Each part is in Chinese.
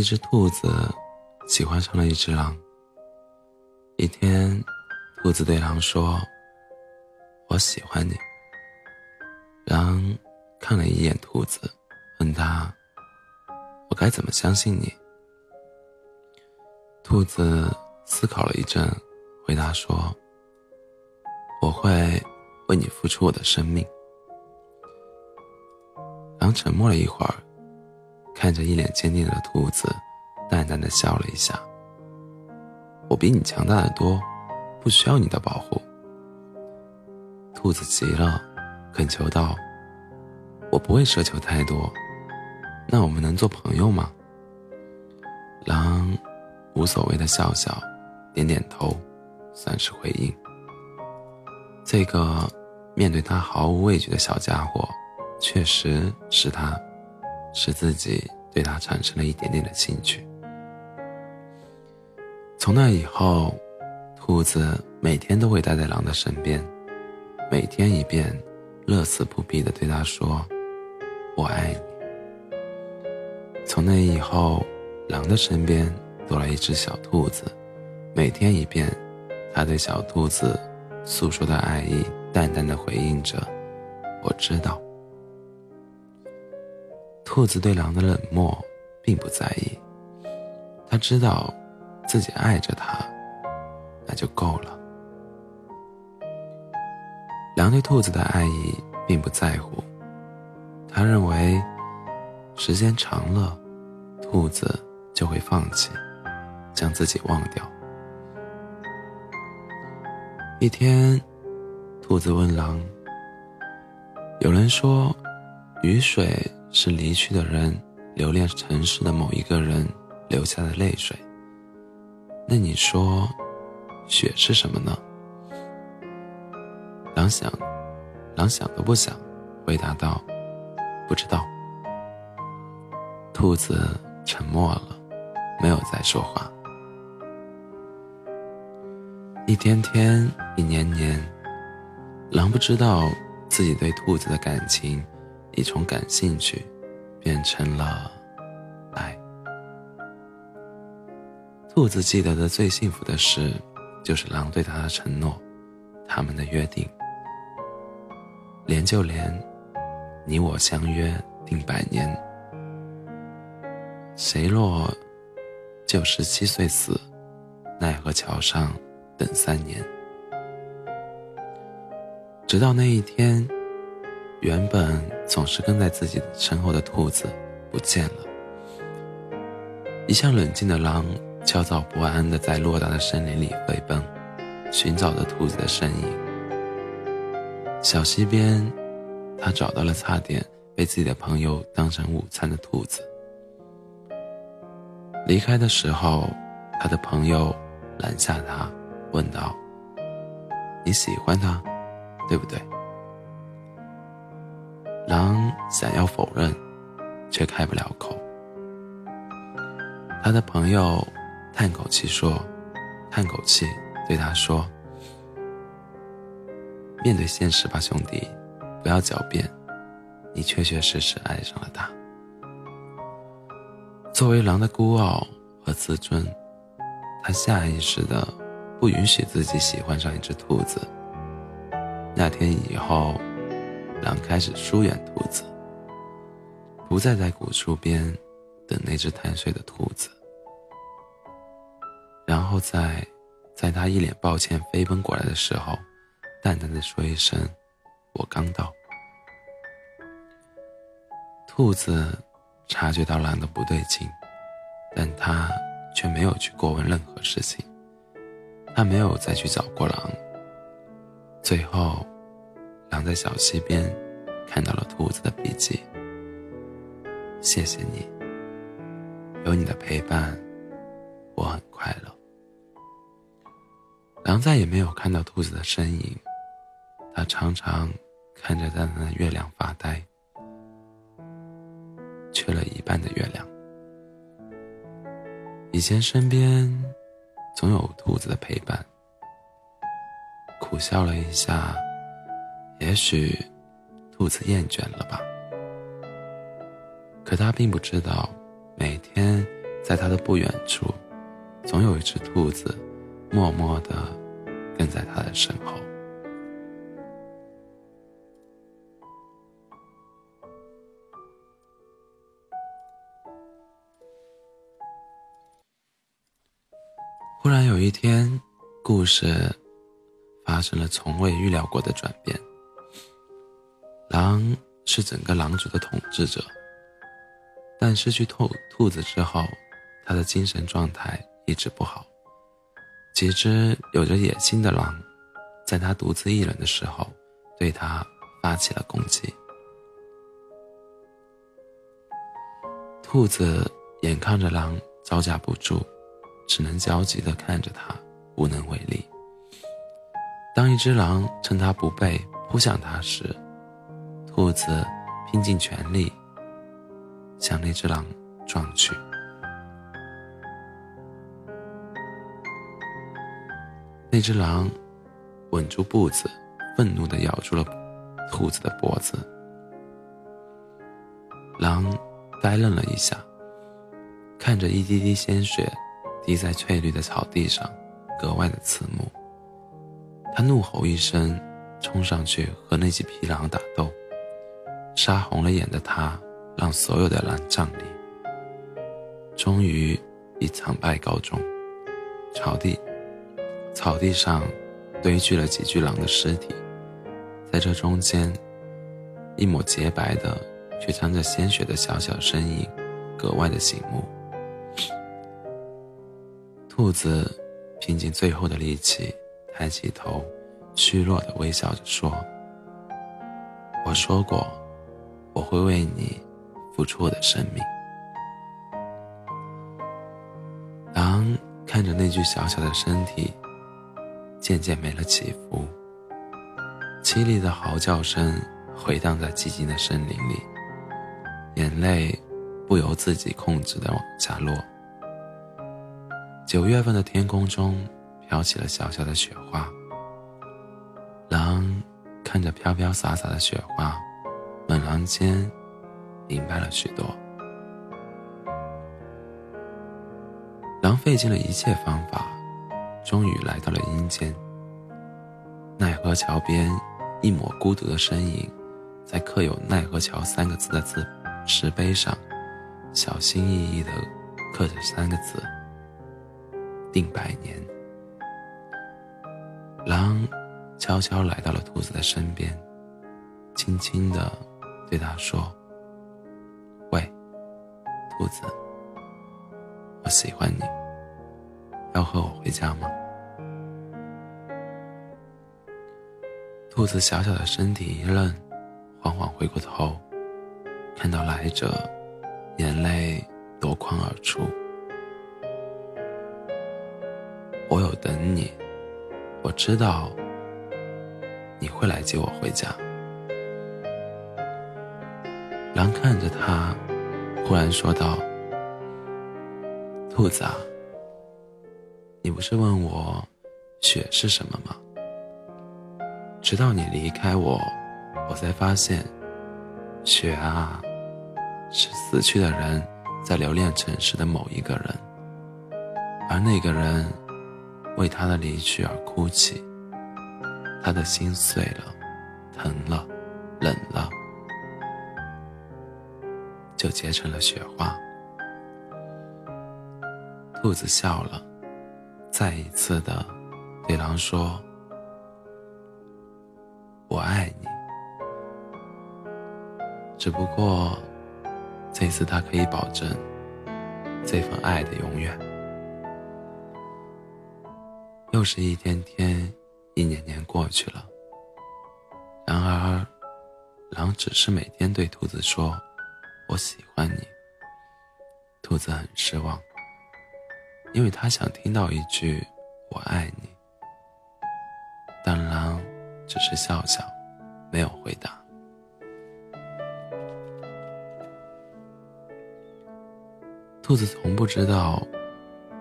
一只兔子喜欢上了一只狼。一天，兔子对狼说：“我喜欢你。”狼看了一眼兔子，问他：“我该怎么相信你？”兔子思考了一阵，回答说：“我会为你付出我的生命。”狼沉默了一会儿。看着一脸坚定的兔子，淡淡的笑了一下。我比你强大的多，不需要你的保护。兔子急了，恳求道：“我不会奢求太多，那我们能做朋友吗？”狼无所谓的笑笑，点点头，算是回应。这个面对他毫无畏惧的小家伙，确实是他。使自己对他产生了一点点的兴趣。从那以后，兔子每天都会待在狼的身边，每天一遍，乐此不疲地对他说：“我爱你。”从那以后，狼的身边多了一只小兔子，每天一遍，他对小兔子诉说的爱意，淡淡的回应着：“我知道。”兔子对狼的冷漠并不在意，他知道自己爱着它，那就够了。狼对兔子的爱意并不在乎，他认为时间长了，兔子就会放弃，将自己忘掉。一天，兔子问狼：“有人说，雨水。”是离去的人留恋城市的某一个人留下的泪水。那你说，雪是什么呢？狼想，狼想都不想，回答道：“不知道。”兔子沉默了，没有再说话。一天天，一年年，狼不知道自己对兔子的感情。已从感兴趣变成了爱。兔子记得的最幸福的事，就是狼对它的承诺，他们的约定。连就连，你我相约定百年，谁若就十七岁死，奈何桥上等三年。直到那一天。原本总是跟在自己身后的兔子不见了，一向冷静的狼焦躁不安的在偌大的森林里飞奔，寻找着兔子的身影。小溪边，他找到了差点被自己的朋友当成午餐的兔子。离开的时候，他的朋友拦下他，问道：“你喜欢他，对不对？”狼想要否认，却开不了口。他的朋友叹口气说：“叹口气，对他说：‘面对现实吧，兄弟，不要狡辩，你确确实实爱上了他。’作为狼的孤傲和自尊，他下意识的不允许自己喜欢上一只兔子。那天以后。”狼开始疏远兔子，不再在古树边等那只贪睡的兔子，然后在在他一脸抱歉飞奔过来的时候，淡淡的说一声：“我刚到。”兔子察觉到狼的不对劲，但他却没有去过问任何事情，他没有再去找过狼。最后。狼在小溪边看到了兔子的笔记。谢谢你，有你的陪伴，我很快乐。狼再也没有看到兔子的身影，他常常看着淡淡的月亮发呆，缺了一半的月亮。以前身边总有兔子的陪伴，苦笑了一下。也许，兔子厌倦了吧。可他并不知道，每天在他的不远处，总有一只兔子，默默地跟在他的身后。忽然有一天，故事发生了从未预料过的转变。狼是整个狼族的统治者，但失去兔兔子之后，他的精神状态一直不好。几只有着野心的狼，在他独自一人的时候，对他发起了攻击。兔子眼看着狼招架不住。只能焦急地看着他，无能为力。当一只狼趁他不备扑向他时，兔子拼尽全力向那只狼撞去。那只狼稳住步子，愤怒的咬住了兔子的脖子。狼呆愣了一下，看着一滴滴鲜血。滴在翠绿的草地上，格外的刺目。他怒吼一声，冲上去和那几匹狼打斗。杀红了眼的他，让所有的狼站立。终于以惨败告终。草地，草地上堆聚了几具狼的尸体，在这中间，一抹洁白的却沾着鲜血的小小身影，格外的醒目。兔子拼尽最后的力气，抬起头，虚弱的微笑着说：“我说过，我会为你付出我的生命。”狼看着那具小小的身体，渐渐没了起伏，凄厉的嚎叫声回荡在寂静的森林里，眼泪不由自己控制的往下落。九月份的天空中飘起了小小的雪花。狼看着飘飘洒洒的雪花，猛然间明白了许多。狼费尽了一切方法，终于来到了阴间。奈何桥边，一抹孤独的身影，在刻有“奈何桥”三个字的字石碑上，小心翼翼地刻着三个字。定百年。狼悄悄来到了兔子的身边，轻轻的对他说：“喂，兔子，我喜欢你，要和我回家吗？”兔子小小的身体一愣，缓缓回过头，看到来者，眼泪夺眶而出。我有等你，我知道你会来接我回家。狼看着他，忽然说道：“兔子啊，你不是问我雪是什么吗？直到你离开我，我才发现，雪啊，是死去的人在留恋城市的某一个人，而那个人。”为他的离去而哭泣，他的心碎了，疼了，冷了，就结成了雪花。兔子笑了，再一次的对狼说：“我爱你。”只不过，这次他可以保证这份爱的永远。又是一天天，一年年过去了。然而，狼只是每天对兔子说：“我喜欢你。”兔子很失望，因为他想听到一句“我爱你”。但狼只是笑笑，没有回答。兔子从不知道，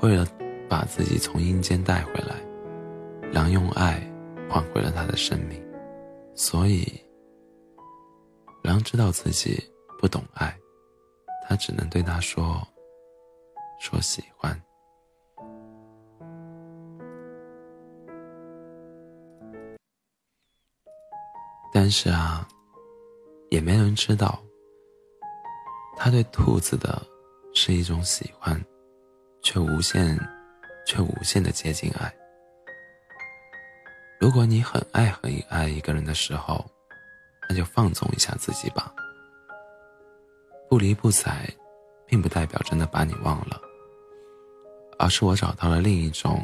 为了。把自己从阴间带回来，狼用爱换回了他的生命，所以，狼知道自己不懂爱，他只能对他说：“说喜欢。但是啊，也没人知道，他对兔子的是一种喜欢，却无限，却无限的接近爱。如果你很爱很爱一个人的时候，那就放纵一下自己吧。不离不睬，并不代表真的把你忘了，而是我找到了另一种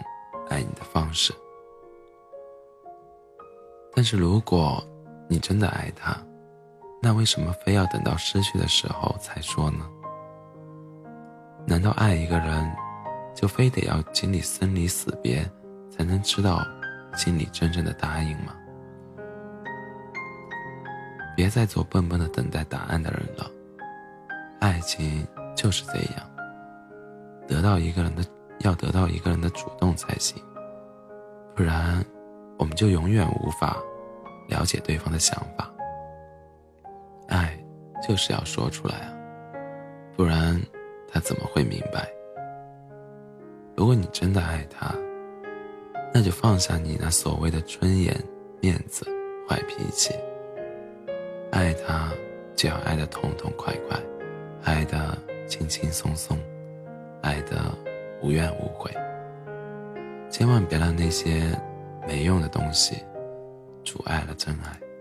爱你的方式。但是如果你真的爱他，那为什么非要等到失去的时候才说呢？难道爱一个人，就非得要经历生离死别，才能知道？心里真正的答应吗？别再做笨笨的等待答案的人了。爱情就是这样，得到一个人的，要得到一个人的主动才行，不然我们就永远无法了解对方的想法。爱就是要说出来啊，不然他怎么会明白？如果你真的爱他。那就放下你那所谓的尊严、面子、坏脾气。爱他，就要爱得痛痛快快，爱的轻轻松松，爱的无怨无悔。千万别让那些没用的东西阻碍了真爱。